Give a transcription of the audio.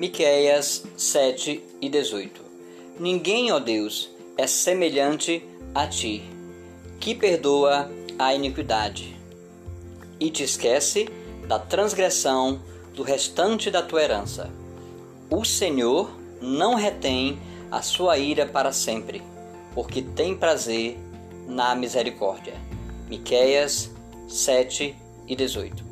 Miqueias 7 e 18. Ninguém, ó Deus, é semelhante a ti, que perdoa a iniquidade e te esquece da transgressão do restante da tua herança. O Senhor não retém a sua ira para sempre, porque tem prazer na misericórdia. Miqueias 7 e 18.